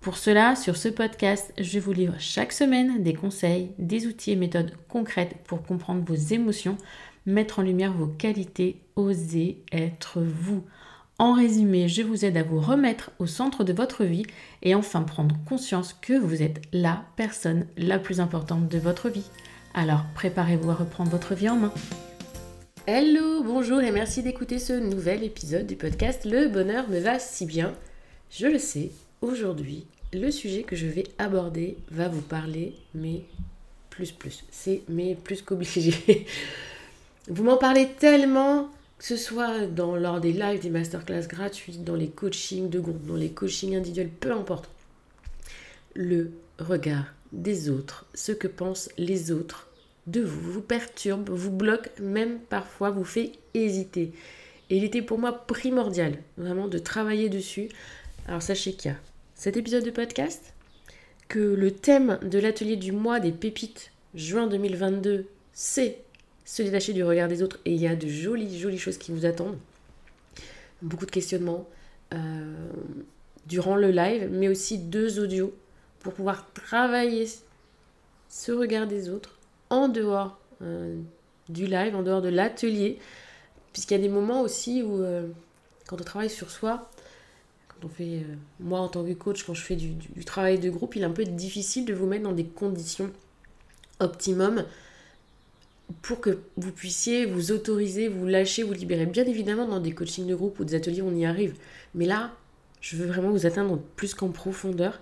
Pour cela, sur ce podcast, je vous livre chaque semaine des conseils, des outils et méthodes concrètes pour comprendre vos émotions, mettre en lumière vos qualités, oser être vous. En résumé, je vous aide à vous remettre au centre de votre vie et enfin prendre conscience que vous êtes la personne la plus importante de votre vie. Alors préparez-vous à reprendre votre vie en main. Hello, bonjour et merci d'écouter ce nouvel épisode du podcast Le bonheur me va si bien. Je le sais, aujourd'hui, le sujet que je vais aborder va vous parler, mais plus plus. C'est mais plus qu'obligé. Vous m'en parlez tellement, que ce soit dans, lors des lives, des masterclass gratuites, dans les coachings de groupe, dans les coachings individuels, peu importe. Le regard des autres, ce que pensent les autres de vous, vous perturbe, vous bloque, même parfois vous fait hésiter. Et il était pour moi primordial, vraiment, de travailler dessus. Alors sachez qu'il y a cet épisode de podcast, que le thème de l'atelier du mois des pépites, juin 2022, c'est se détacher du regard des autres et il y a de jolies, jolies choses qui vous attendent. Beaucoup de questionnements euh, durant le live, mais aussi deux audios pour pouvoir travailler ce regard des autres en dehors euh, du live, en dehors de l'atelier, puisqu'il y a des moments aussi où, euh, quand on travaille sur soi, on fait, moi en tant que coach, quand je fais du, travail de groupe, il est un peu difficile de vous mettre dans des conditions optimum pour que vous puissiez vous autoriser, vous lâcher, vous libérer. Bien évidemment, dans des coachings de groupe ou des ateliers, on y arrive. Mais là, je veux vraiment vous atteindre plus qu'en profondeur.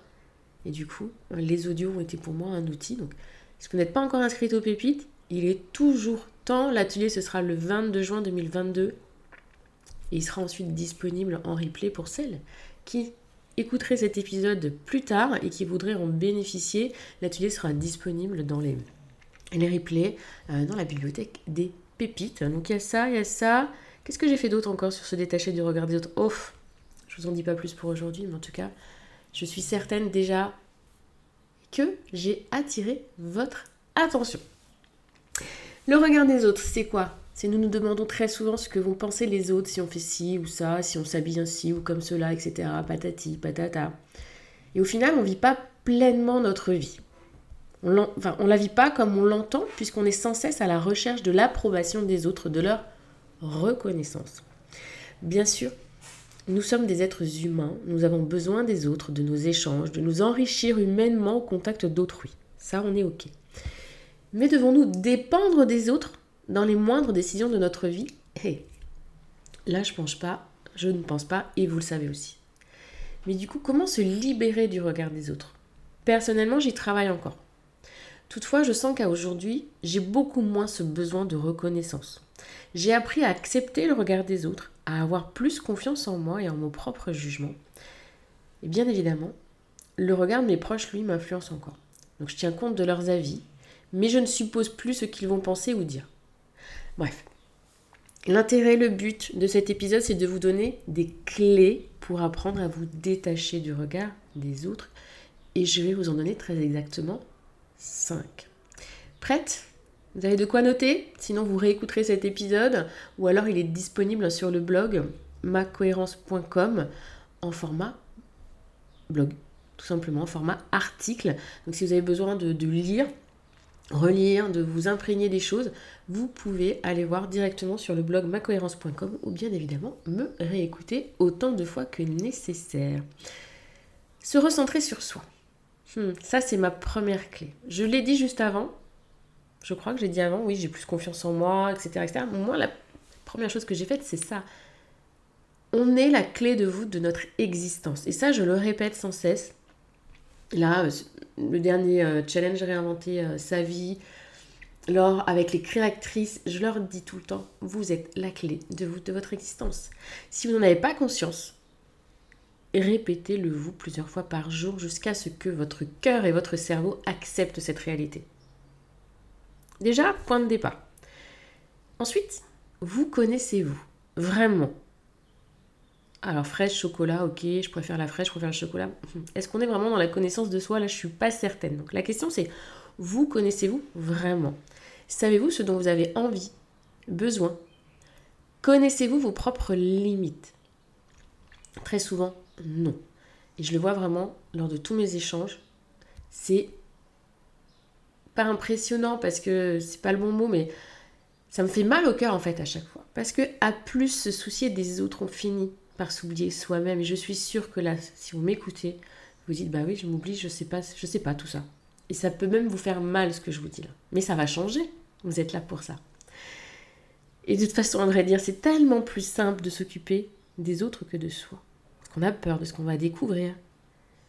Et du coup, les audios ont été pour moi un outil. Donc, si vous n'êtes pas encore inscrit au Pépite, il est toujours temps. L'atelier, ce sera le 22 juin 2022. Et il sera ensuite disponible en replay pour celles qui écouteraient cet épisode plus tard et qui voudraient en bénéficier. L'atelier sera disponible dans les les replays euh, dans la bibliothèque des pépites. Donc il y a ça, il y a ça. Qu'est-ce que j'ai fait d'autre encore sur se détacher du regard des autres? Off, je vous en dis pas plus pour aujourd'hui, mais en tout cas, je suis certaine déjà que j'ai attiré votre attention. Le regard des autres, c'est quoi? C'est nous nous demandons très souvent ce que vont penser les autres si on fait ci ou ça, si on s'habille ainsi ou comme cela, etc. Patati, patata. Et au final, on ne vit pas pleinement notre vie. On ne la vit pas comme on l'entend, puisqu'on est sans cesse à la recherche de l'approbation des autres, de leur reconnaissance. Bien sûr, nous sommes des êtres humains, nous avons besoin des autres, de nos échanges, de nous enrichir humainement au contact d'autrui. Ça, on est OK. Mais devons-nous dépendre des autres dans les moindres décisions de notre vie hey. Là, je pense pas, je ne pense pas, et vous le savez aussi. Mais du coup, comment se libérer du regard des autres? Personnellement, j'y travaille encore. Toutefois, je sens qu'à aujourd'hui, j'ai beaucoup moins ce besoin de reconnaissance. J'ai appris à accepter le regard des autres, à avoir plus confiance en moi et en mon propre jugement. Et bien évidemment, le regard de mes proches, lui, m'influence encore. Donc je tiens compte de leurs avis, mais je ne suppose plus ce qu'ils vont penser ou dire. Bref. L'intérêt, le but de cet épisode, c'est de vous donner des clés pour apprendre à vous détacher du regard des autres. Et je vais vous en donner très exactement 5. Prête? Vous avez de quoi noter? Sinon, vous réécouterez cet épisode ou alors il est disponible sur le blog macohérence.com en format blog, tout simplement, en format article. Donc, si vous avez besoin de, de lire, relire, de vous imprégner des choses, vous pouvez aller voir directement sur le blog macohérence.com ou bien évidemment me réécouter autant de fois que nécessaire. Se recentrer sur soi. Hmm, ça, c'est ma première clé. Je l'ai dit juste avant. Je crois que j'ai dit avant, oui, j'ai plus confiance en moi, etc. etc. Moi, la première chose que j'ai faite, c'est ça. on est la clé de voûte de notre existence. Et ça, je le répète sans cesse. Là, euh, le dernier euh, challenge réinventer euh, sa vie, alors avec les créatrices, je leur dis tout le temps, vous êtes la clé de de votre existence. Si vous n'en avez pas conscience, répétez-le vous plusieurs fois par jour jusqu'à ce que votre cœur et votre cerveau acceptent cette réalité. Déjà, point de départ. Ensuite, vous connaissez-vous vraiment? Alors fraîche, chocolat, ok, je préfère la fraîche, je préfère le chocolat. Est-ce qu'on est vraiment dans la connaissance de soi? Là, je suis pas certaine. Donc la question c'est, vous connaissez-vous vraiment? Savez-vous ce dont vous avez envie, besoin? Connaissez-vous vos propres limites? Très souvent, non. Et je le vois vraiment lors de tous mes échanges. C'est pas impressionnant parce que c'est pas le bon mot, mais ça me fait mal au cœur en fait à chaque fois. Parce que à plus se soucier des autres, on finit par s'oublier soi-même. Et je suis sûre que là, si vous m'écoutez, vous dites bah oui, je m'oublie, je sais pas, je sais pas tout ça. Et ça peut même vous faire mal ce que je vous dis là. Mais ça va changer. Vous êtes là pour ça. Et de toute façon, on devrait dire, c'est tellement plus simple de s'occuper des autres que de soi. Parce qu'on a peur de ce qu'on va découvrir.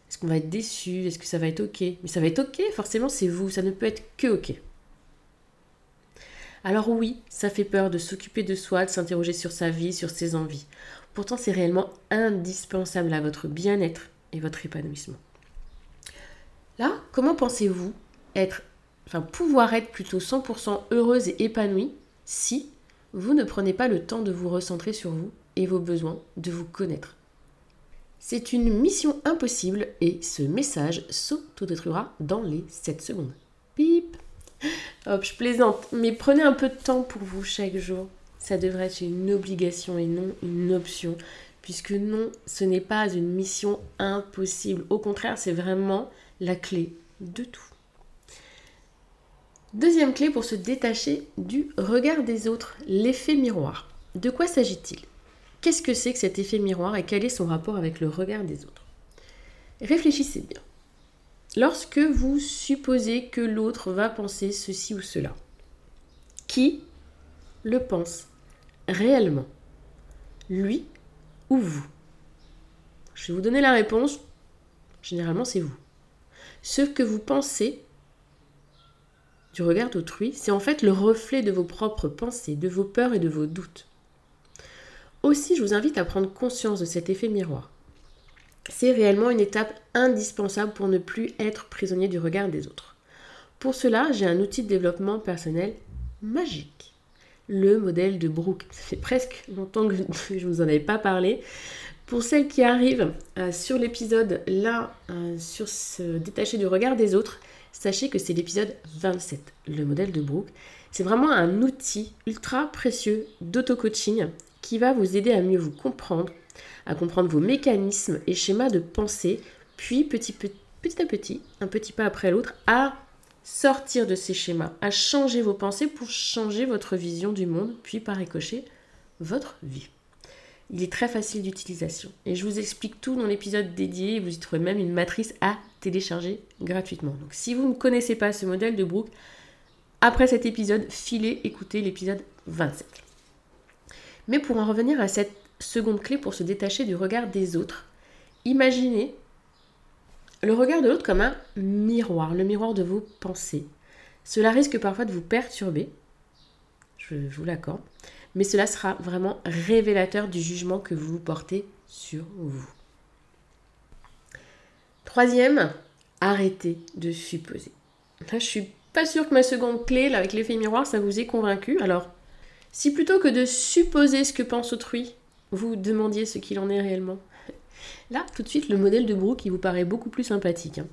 Est-ce qu'on va être déçu? Est-ce que ça va être ok? Mais ça va être ok, forcément, c'est vous. Ça ne peut être que ok. Alors oui, ça fait peur de s'occuper de soi, de s'interroger sur sa vie, sur ses envies. Pourtant, c'est réellement indispensable à votre bien-être et votre épanouissement. Là, comment pensez-vous être, enfin pouvoir être plutôt 100% heureuse et épanouie si vous ne prenez pas le temps de vous recentrer sur vous et vos besoins, de vous connaître? C'est une mission impossible et ce message s'autodétruira dans les 7 secondes. Pip Hop, je plaisante, mais prenez un peu de temps pour vous chaque jour. Ça devrait être une obligation et non une option, puisque non, ce n'est pas une mission impossible. Au contraire, c'est vraiment la clé de tout. Deuxième clé pour se détacher du regard des autres, l'effet miroir. De quoi s'agit-il? Qu'est-ce que c'est que cet effet miroir et quel est son rapport avec le regard des autres? Réfléchissez bien. Lorsque vous supposez que l'autre va penser ceci ou cela, qui le pense? Réellement Lui ou vous? Je vais vous donner la réponse. Généralement, c'est vous. Ce que vous pensez du regard d'autrui, c'est en fait le reflet de vos propres pensées, de vos peurs et de vos doutes. Aussi, je vous invite à prendre conscience de cet effet miroir. C'est réellement une étape indispensable pour ne plus être prisonnier du regard des autres. Pour cela, j'ai un outil de développement personnel magique. Le modèle de Brooke. Ça fait presque longtemps que je ne vous en avais pas parlé. Pour celles qui arrivent euh, sur l'épisode là, euh, sur se détacher du regard des autres, sachez que c'est l'épisode 27, le modèle de Brooke. C'est vraiment un outil ultra précieux d'auto-coaching qui va vous aider à mieux vous comprendre, à comprendre vos mécanismes et schémas de pensée, puis petit, petit à petit, un petit pas après l'autre, à sortir de ces schémas, à changer vos pensées pour changer votre vision du monde, puis par ricochet, votre vie. Il est très facile d'utilisation et je vous explique tout dans l'épisode dédié. Vous y trouvez même une matrice à télécharger gratuitement. Donc si vous ne connaissez pas ce modèle de Brooke, après cet épisode, filez écoutez l'épisode 27. Mais pour en revenir à cette seconde clé pour se détacher du regard des autres, imaginez le regard de l'autre comme un miroir, le miroir de vos pensées. Cela risque parfois de vous perturber, je vous l'accorde, mais cela sera vraiment révélateur du jugement que vous portez sur vous. Troisième, arrêtez de supposer. Là, je suis pas sûre que ma seconde clé, avec l'effet miroir, ça vous ait convaincu. Alors, si plutôt que de supposer ce que pense autrui, vous demandiez ce qu'il en est réellement, là, tout de suite, le modèle de Brooke, il vous paraît beaucoup plus sympathique. Hein.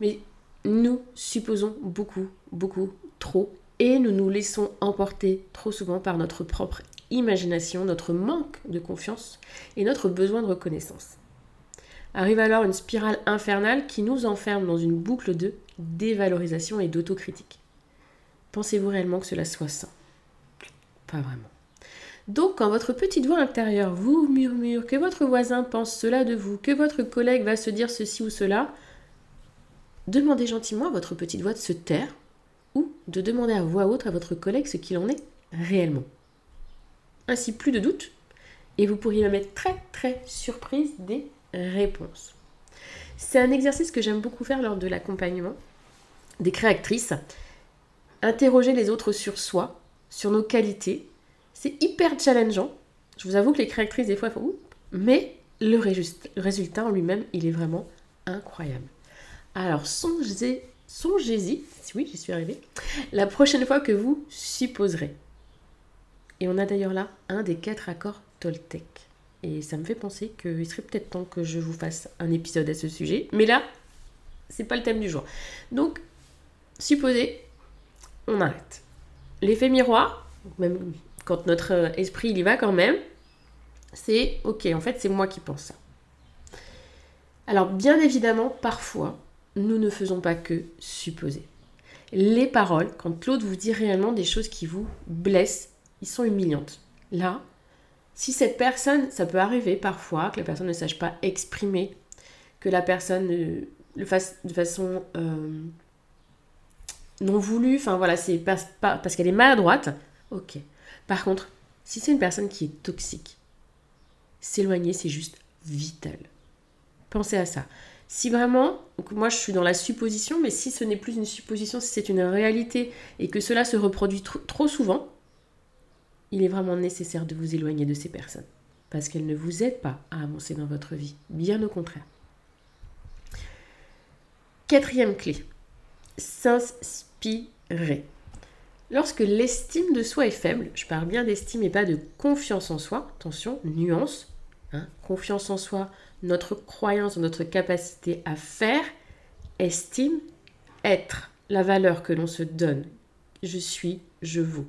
Mais nous supposons beaucoup, beaucoup, trop et nous nous laissons emporter trop souvent par notre propre imagination, notre manque de confiance et notre besoin de reconnaissance. Arrive alors une spirale infernale qui nous enferme dans une boucle de dévalorisation et d'autocritique. Pensez-vous réellement que cela soit sain? Pas vraiment. Donc, quand votre petite voix intérieure vous murmure que votre voisin pense cela de vous, que votre collègue va se dire ceci ou cela, demandez gentiment à votre petite voix de se taire ou de demander à voix haute à votre collègue ce qu'il en est réellement. Ainsi, plus de doute Et vous pourriez même être très très surprise des réponses. C'est un exercice que j'aime beaucoup faire lors de l'accompagnement des créatrices. Interroger les autres sur soi, sur nos qualités. C'est hyper challengeant. Je vous avoue que les créatrices, des fois, font mais le, résultat en lui-même, il est vraiment incroyable. Alors, songez-y, songez-y, oui, j'y suis arrivée, la prochaine fois que vous supposerez. Et on a d'ailleurs là un des quatre accords Toltec. Et ça me fait penser qu'il serait peut-être temps que je vous fasse un épisode à ce sujet. Mais là, c'est pas le thème du jour. Donc, supposez, on arrête. L'effet miroir, même quand notre esprit il y va quand même, c'est ok, en fait, c'est moi qui pense ça. Alors, bien évidemment, parfois, nous ne faisons pas que supposer. Les paroles, quand l'autre vous dit réellement des choses qui vous blessent, ils sont humiliantes. Là, si cette personne, ça peut arriver parfois que la personne ne sache pas exprimer, que la personne le fasse de façon euh, non voulue, enfin voilà, c'est pas, parce qu'elle est maladroite, ok. Par contre, si c'est une personne qui est toxique, s'éloigner, c'est juste vital. Pensez à ça. Si vraiment, moi je suis dans la supposition, mais si ce n'est plus une supposition, si c'est une réalité et que cela se reproduit trop souvent, il est vraiment nécessaire de vous éloigner de ces personnes. Parce qu'elles ne vous aident pas à avancer dans votre vie. Bien au contraire. Quatrième clé. S'inspirer. Lorsque l'estime de soi est faible, je parle bien d'estime et pas de confiance en soi, attention, nuance, hein, confiance en soi, notre croyance, notre capacité à faire, estime, être, la valeur que l'on se donne. Je suis, je vaux.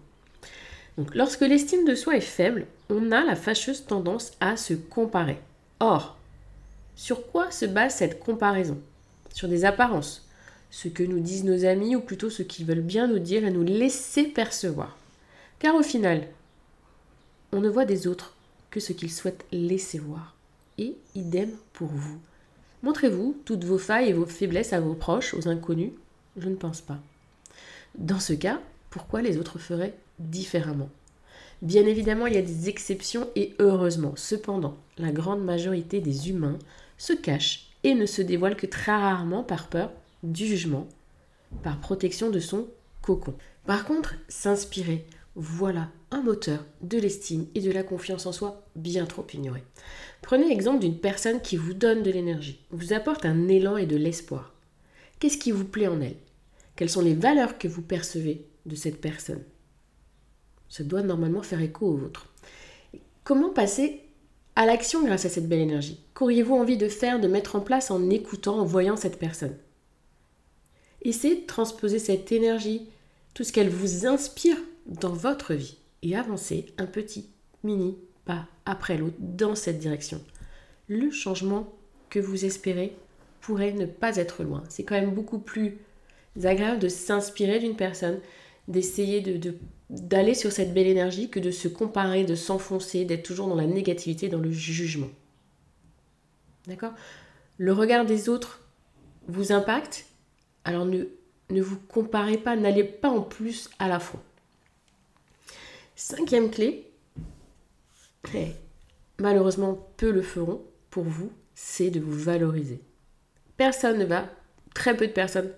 Donc lorsque l'estime de soi est faible, on a la fâcheuse tendance à se comparer. Or, sur quoi se base cette comparaison? Sur des apparences, ce que nous disent nos amis ou plutôt ce qu'ils veulent bien nous dire et nous laisser percevoir. Car au final, on ne voit des autres que ce qu'ils souhaitent laisser voir. Et idem pour vous. Montrez-vous toutes vos failles et vos faiblesses à vos proches, aux inconnus? Je ne pense pas. Dans ce cas, pourquoi les autres feraient différemment? Bien évidemment, il y a des exceptions et heureusement. Cependant, la grande majorité des humains se cachent et ne se dévoilent que très rarement par peur du jugement, par protection de son cocon. Par contre, s'inspirer, voilà un moteur de l'estime et de la confiance en soi bien trop ignoré. Prenez l'exemple d'une personne qui vous donne de l'énergie, vous apporte un élan et de l'espoir. Qu'est-ce qui vous plaît en elle? Quelles sont les valeurs que vous percevez de cette personne? Ça doit normalement faire écho au vôtre. Comment passer à l'action grâce à cette belle énergie? Qu'auriez-vous envie de faire, de mettre en place en écoutant, en voyant cette personne? Essayez de transposer cette énergie, tout ce qu'elle vous inspire dans votre vie et avancez un petit mini pas après l'autre dans cette direction. Le changement que vous espérez pourrait ne pas être loin. C'est quand même beaucoup plus agréable de s'inspirer d'une personne, d'essayer de, d'aller sur cette belle énergie que de se comparer, de s'enfoncer, d'être toujours dans la négativité, dans le jugement. D'accord? Le regard des autres vous impacte, alors ne, vous comparez pas, n'allez pas en plus à la fois. Cinquième clé, et malheureusement peu le feront pour vous, c'est de vous valoriser. Personne ne va, très peu de personnes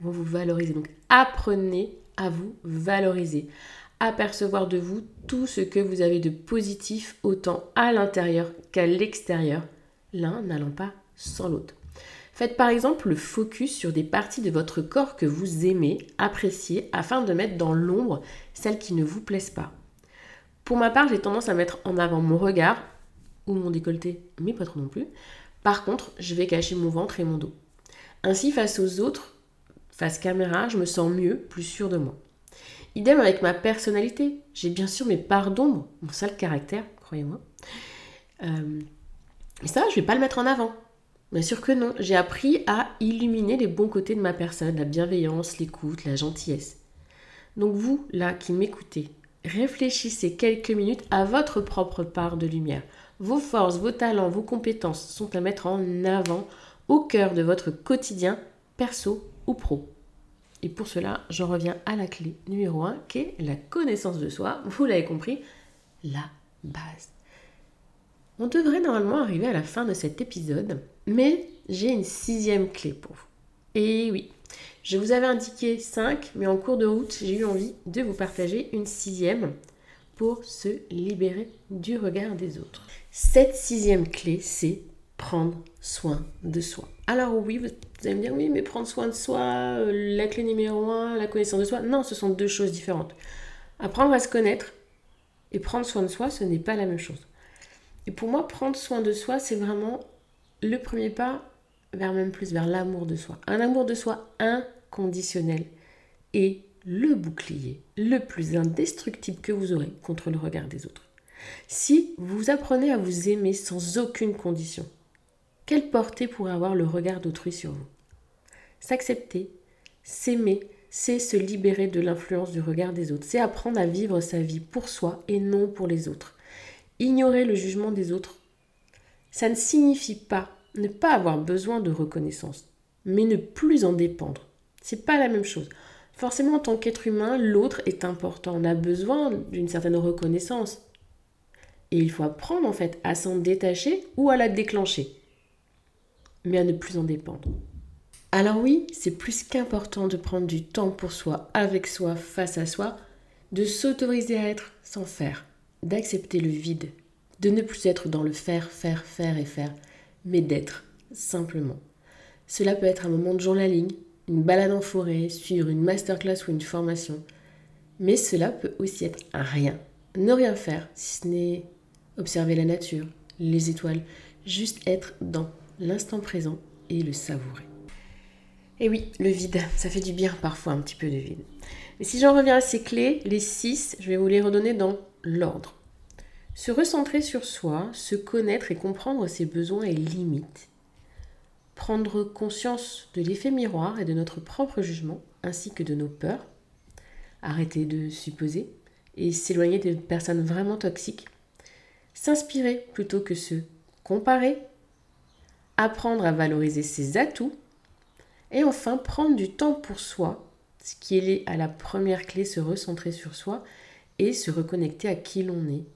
vont vous valoriser. Donc apprenez à vous valoriser, apercevoir de vous tout ce que vous avez de positif autant à l'intérieur qu'à l'extérieur, l'un n'allant pas sans l'autre. Faites par exemple le focus sur des parties de votre corps que vous aimez, appréciez, afin de mettre dans l'ombre celles qui ne vous plaisent pas. Pour ma part, j'ai tendance à mettre en avant mon regard ou mon décolleté, mais pas trop non plus. Par contre, je vais cacher mon ventre et mon dos. Ainsi, face aux autres, face caméra, je me sens mieux, plus sûr de moi. Idem avec ma personnalité. J'ai bien sûr mes parts d'ombre, mon sale caractère, croyez-moi. Euh, et ça, je vais pas le mettre en avant. Bien sûr que non. J'ai appris à illuminer les bons côtés de ma personne, la bienveillance, l'écoute, la gentillesse. Donc vous, là, qui m'écoutez, réfléchissez quelques minutes à votre propre part de lumière. Vos forces, vos talents, vos compétences sont à mettre en avant au cœur de votre quotidien perso ou pro. Et pour cela, j'en reviens à la clé numéro 1 qui est la connaissance de soi. Vous l'avez compris, la base. On devrait normalement arriver à la fin de cet épisode, mais j'ai une sixième clé pour vous. Et oui, je vous avais indiqué 5, mais en cours de route, j'ai eu envie de vous partager une sixième pour se libérer du regard des autres. Cette sixième clé, c'est prendre soin de soi. Alors oui, vous allez me dire, oui, mais prendre soin de soi, euh, la clé numéro 1, la connaissance de soi, non, ce sont deux choses différentes. Apprendre à se connaître et prendre soin de soi, ce n'est pas la même chose. Et pour moi, prendre soin de soi, c'est vraiment le premier pas vers même plus vers l'amour de soi. Un amour de soi inconditionnel et le bouclier le plus indestructible que vous aurez contre le regard des autres. Si vous apprenez à vous aimer sans aucune condition, quelle portée pourrait avoir le regard d'autrui sur vous? S'accepter, s'aimer, c'est se libérer de l'influence du regard des autres, c'est apprendre à vivre sa vie pour soi et non pour les autres. Ignorer le jugement des autres, ça ne signifie pas ne pas avoir besoin de reconnaissance, mais ne plus en dépendre. C'est pas la même chose. Forcément, en tant qu'être humain, l'autre est important. On a besoin d'une certaine reconnaissance. Et il faut apprendre en fait à s'en détacher ou à la déclencher, mais à ne plus en dépendre. Alors oui, c'est plus qu'important de prendre du temps pour soi, avec soi, face à soi, de s'autoriser à être sans faire, d'accepter le vide, de ne plus être dans le faire, faire, faire et faire, mais d'être, simplement. Cela peut être un moment de journaling, une balade en forêt, suivre une masterclass ou une formation. Mais cela peut aussi être rien. Ne rien faire, si ce n'est observer la nature, les étoiles, juste être dans l'instant présent et le savourer. Et oui, le vide, ça fait du bien parfois un petit peu de vide. Mais si j'en reviens à ces clés, les six, je vais vous les redonner dans l'ordre. Se recentrer sur soi, se connaître et comprendre ses besoins et limites. Prendre conscience de l'effet miroir et de notre propre jugement, ainsi que de nos peurs. Arrêter de supposer et s'éloigner des personnes vraiment toxiques. S'inspirer plutôt que se comparer. Apprendre à valoriser ses atouts. Et enfin, prendre du temps pour soi, ce qui est à la première clé, se recentrer sur soi et se reconnecter à qui l'on est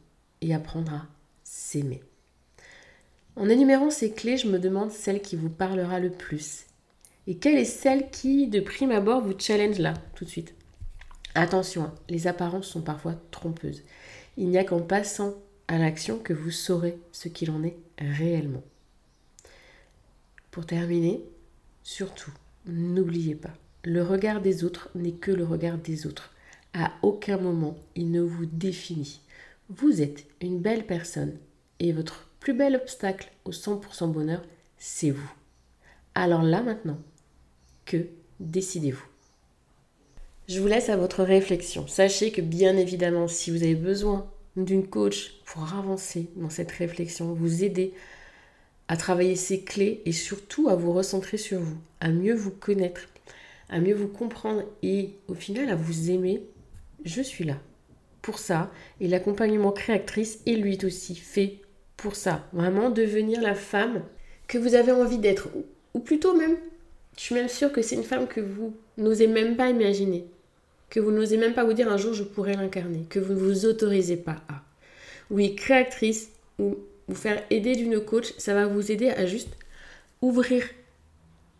et apprendre à s'aimer. En énumérant ces clés, je me demande celle qui vous parlera le plus. Et quelle est celle qui, de prime abord, vous challenge là, tout de suite? Attention, hein, les apparences sont parfois trompeuses. Il n'y a qu'en passant à l'action que vous saurez ce qu'il en est réellement. Pour terminer, surtout, n'oubliez pas, le regard des autres n'est que le regard des autres. À aucun moment, il ne vous définit. Vous êtes une belle personne et votre plus bel obstacle au 100% bonheur, c'est vous. Alors là maintenant, que décidez-vous? Je vous laisse à votre réflexion. Sachez que bien évidemment, si vous avez besoin d'une coach pour avancer dans cette réflexion, vous aider à travailler ces clés et surtout à vous recentrer sur vous, à mieux vous connaître, à mieux vous comprendre et au final à vous aimer, je suis là pour ça. Et l'accompagnement créatrice est lui aussi fait pour ça. Vraiment devenir la femme que vous avez envie d'être. Ou plutôt même, je suis même sûre que c'est une femme que vous n'osez même pas imaginer. Que vous n'osez même pas vous dire un jour je pourrais l'incarner. Que vous ne vous autorisez pas à. Oui, créatrice ou vous faire aider d'une coach, ça va vous aider à juste ouvrir.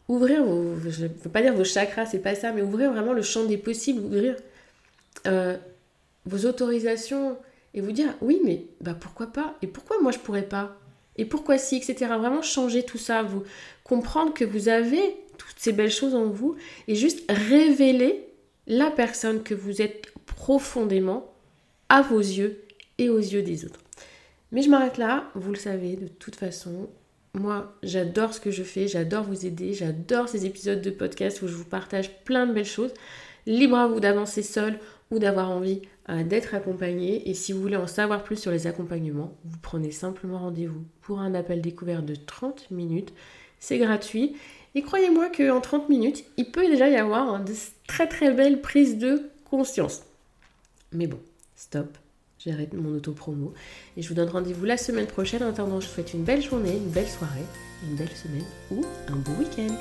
Ouvrir vos, je ne veux pas dire vos chakras, c'est pas ça, mais ouvrir vraiment le champ des possibles, ouvrir euh, vos autorisations et vous dire oui mais bah pourquoi pas? Et pourquoi moi je pourrais pas? Et pourquoi si etc vraiment changer tout ça vous comprendre que vous avez toutes ces belles choses en vous et juste révéler la personne que vous êtes profondément à vos yeux et aux yeux des autres. Mais je m'arrête là vous le savez de toute façon. Moi, j'adore ce que je fais, j'adore vous aider, j'adore ces épisodes de podcast où je vous partage plein de belles choses. Libre à vous d'avancer seul ou d'avoir envie d'être accompagné. Et si vous voulez en savoir plus sur les accompagnements, vous prenez simplement rendez-vous pour un appel découvert de 30 minutes. C'est gratuit. Et croyez-moi qu'en 30 minutes, il peut déjà y avoir hein, de très très belles prises de conscience. Mais bon, stop. J'arrête mon auto-promo. Et je vous donne rendez-vous la semaine prochaine. En attendant, je vous souhaite une belle journée, une belle soirée, une belle semaine ou un beau week-end.